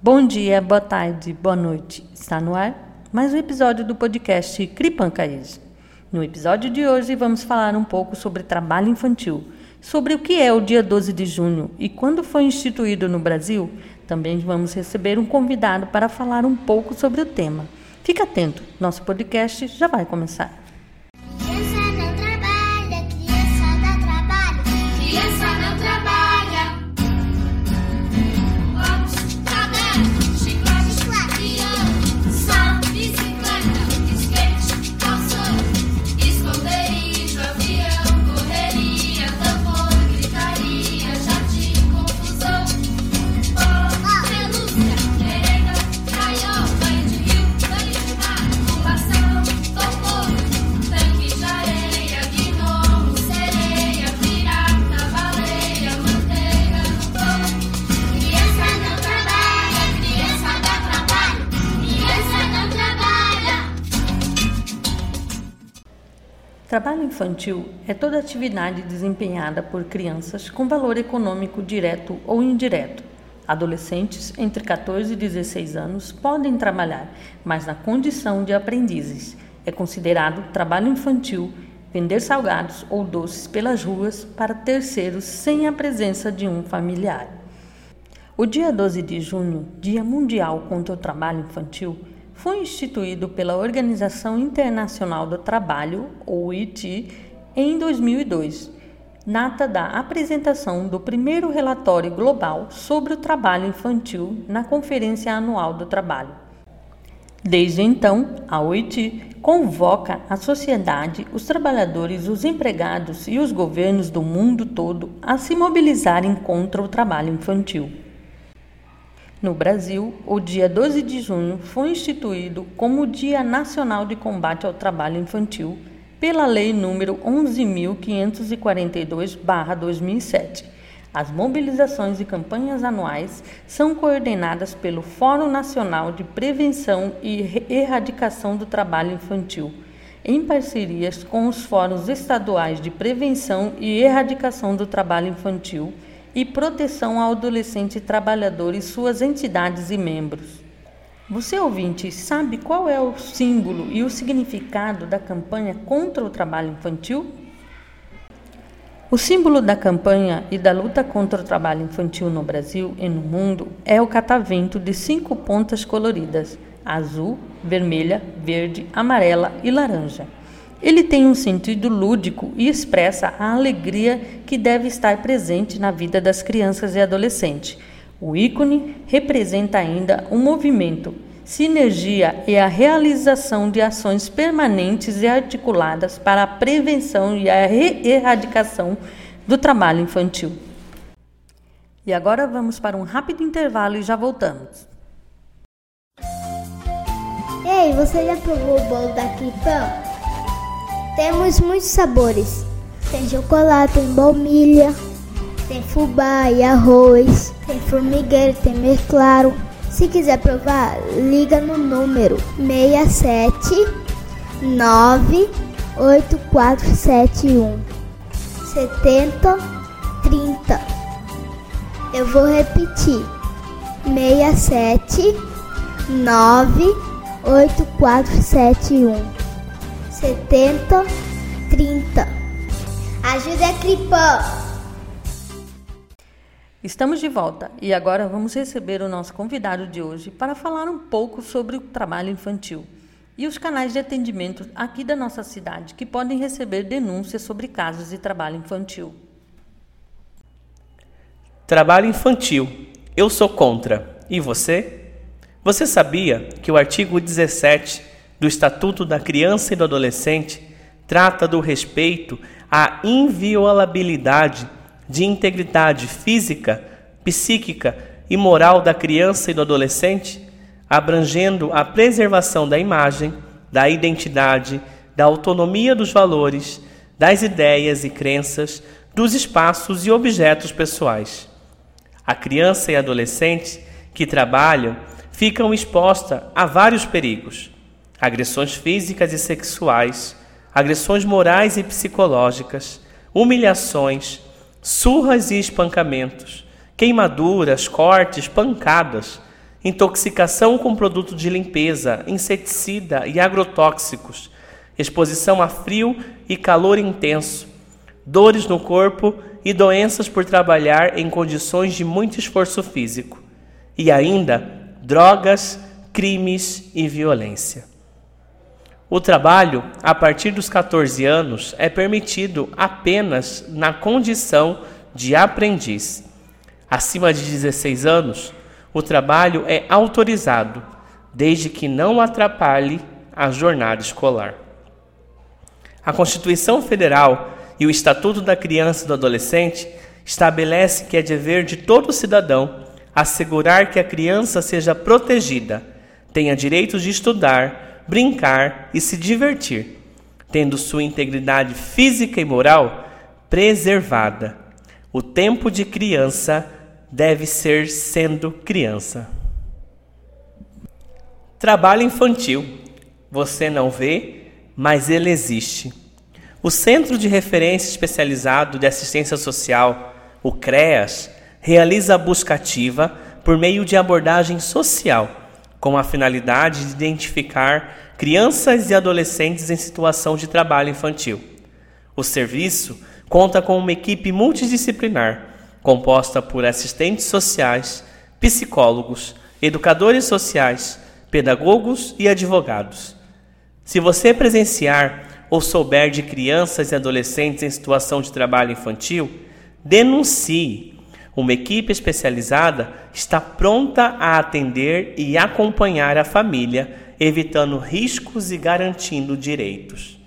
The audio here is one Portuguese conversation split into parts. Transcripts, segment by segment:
Bom dia, boa tarde, boa noite. Está no ar mais um episódio do podcast Cripancaís. No episódio de hoje vamos falar um pouco sobre trabalho infantil, sobre o que é o dia 12 de junho e quando foi instituído no Brasil. Também vamos receber um convidado para falar um pouco sobre o tema. Fica atento, nosso podcast já vai começar. Trabalho infantil é toda atividade desempenhada por crianças com valor econômico direto ou indireto. Adolescentes entre 14 e 16 anos podem trabalhar, mas na condição de aprendizes. É considerado trabalho infantil vender salgados ou doces pelas ruas para terceiros sem a presença de um familiar. O dia 12 de junho, Dia Mundial contra o Trabalho Infantil, foi instituído pela Organização Internacional do Trabalho, OIT, em 2002, data da apresentação do primeiro relatório global sobre o trabalho infantil na Conferência Anual do Trabalho. Desde então, a OIT convoca a sociedade, os trabalhadores, os empregados e os governos do mundo todo a se mobilizarem contra o trabalho infantil. No Brasil, o dia 12 de junho foi instituído como Dia Nacional de Combate ao Trabalho Infantil pela Lei nº 11.542-2007. As mobilizações e campanhas anuais são coordenadas pelo Fórum Nacional de Prevenção e Erradicação do Trabalho Infantil, em parcerias com os fóruns estaduais de prevenção e erradicação do trabalho infantil e proteção ao adolescente trabalhador e suas entidades e membros. Você ouvinte sabe qual é o símbolo e o significado da campanha contra o trabalho infantil? O símbolo da campanha e da luta contra o trabalho infantil no Brasil e no mundo é o catavento de cinco pontas coloridas: azul, vermelha, verde, amarela e laranja. Ele tem um sentido lúdico e expressa a alegria que deve estar presente na vida das crianças e adolescentes. O ícone representa ainda um movimento, sinergia e a realização de ações permanentes e articuladas para a prevenção e a erradicação do trabalho infantil. E agora vamos para um rápido intervalo e já voltamos. Ei, você já provou o bolo da Cripão? Temos muitos sabores. Tem chocolate, tem baunilha, tem fubá e arroz, tem formigueiro, tem mesclaro. Se quiser provar, liga no número 67 98471 70 30. Eu vou repetir. 67 98471 70 30. Ajuda a Cripã! Estamos de volta e agora vamos receber o nosso convidado de hoje para falar um pouco sobre o trabalho infantil e os canais de atendimento aqui da nossa cidade que podem receber denúncias sobre casos de trabalho infantil. Trabalho infantil. Eu sou contra. E você? Você sabia que o artigo 17 do Estatuto da Criança e do Adolescente trata do respeito à inviolabilidade de integridade física, psíquica e moral da criança e do adolescente, abrangendo a preservação da imagem, da identidade, da autonomia dos valores, das ideias e crenças, dos espaços e objetos pessoais. A criança e adolescente que trabalham ficam expostas a vários perigos agressões físicas e sexuais, agressões morais e psicológicas, humilhações, surras e espancamentos, queimaduras, cortes, pancadas, intoxicação com produto de limpeza, inseticida e agrotóxicos, exposição a frio e calor intenso, dores no corpo e doenças por trabalhar em condições de muito esforço físico, e ainda drogas, crimes e violência. O trabalho, a partir dos 14 anos, é permitido apenas na condição de aprendiz. Acima de 16 anos, o trabalho é autorizado, desde que não atrapalhe a jornada escolar. A Constituição Federal e o Estatuto da Criança e do Adolescente estabelece que é dever de todo cidadão assegurar que a criança seja protegida, tenha direito de estudar, brincar e se divertir, tendo sua integridade física e moral preservada. O tempo de criança deve ser sendo criança. Trabalho infantil. Você não vê, mas ele existe. O Centro de Referência Especializado de Assistência Social, o CREAS, realiza a busca ativa por meio de abordagem social, com a finalidade de identificar crianças e adolescentes em situação de trabalho infantil. O serviço conta com uma equipe multidisciplinar composta por assistentes sociais, psicólogos, educadores sociais, pedagogos e advogados. Se você presenciar ou souber de crianças e adolescentes em situação de trabalho infantil, denuncie. Uma equipe especializada está pronta a atender e acompanhar a família, evitando riscos e garantindo direitos.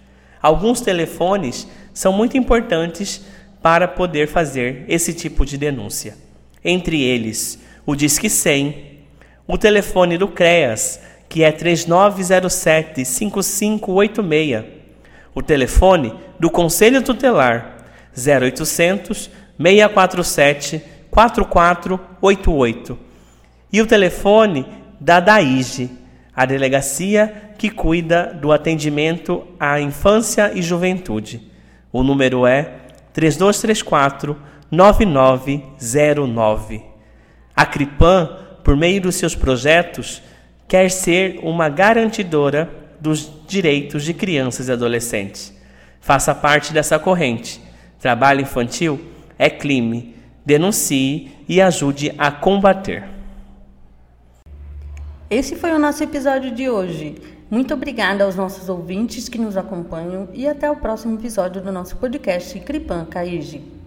Alguns telefones são muito importantes para poder fazer esse tipo de denúncia. Entre eles, o Disque 100, o telefone do CREAS, que é 3907 5586, o telefone do Conselho Tutelar, 0800 647 4488, e o telefone da DAIGE, a delegacia que cuida do atendimento à infância e juventude. O número é 3234 9909. A Cripan, por meio dos seus projetos, quer ser uma garantidora dos direitos de crianças e adolescentes. Faça parte dessa corrente. Trabalho infantil é crime. Denuncie e ajude a combater. Esse foi o nosso episódio de hoje. Muito obrigada aos nossos ouvintes que nos acompanham e até o próximo episódio do nosso podcast Cripan Caige.